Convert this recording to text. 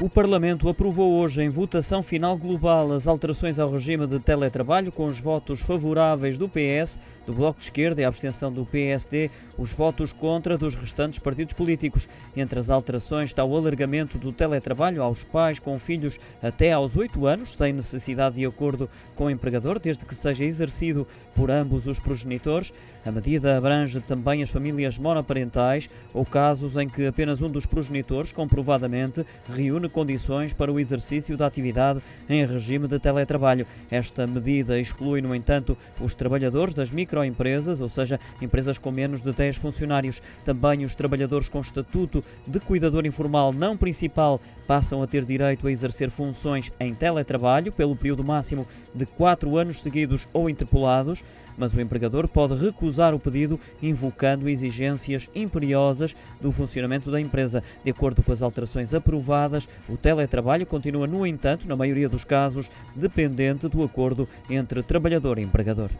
O Parlamento aprovou hoje em votação final global as alterações ao regime de teletrabalho com os votos favoráveis do PS, do Bloco de Esquerda e a abstenção do PSD, os votos contra dos restantes partidos políticos. Entre as alterações está o alargamento do teletrabalho aos pais com filhos até aos 8 anos, sem necessidade de acordo com o empregador, desde que seja exercido por ambos os progenitores. A medida abrange também as famílias monoparentais ou casos em que apenas um dos progenitores comprovadamente reúne condições para o exercício da atividade em regime de teletrabalho. Esta medida exclui, no entanto, os trabalhadores das microempresas, ou seja, empresas com menos de 10 funcionários. Também os trabalhadores com estatuto de cuidador informal não principal passam a ter direito a exercer funções em teletrabalho pelo período máximo de 4 anos seguidos ou interpolados mas o empregador pode recusar o pedido invocando exigências imperiosas do funcionamento da empresa. De acordo com as alterações aprovadas, o teletrabalho continua, no entanto, na maioria dos casos, dependente do acordo entre trabalhador e empregador.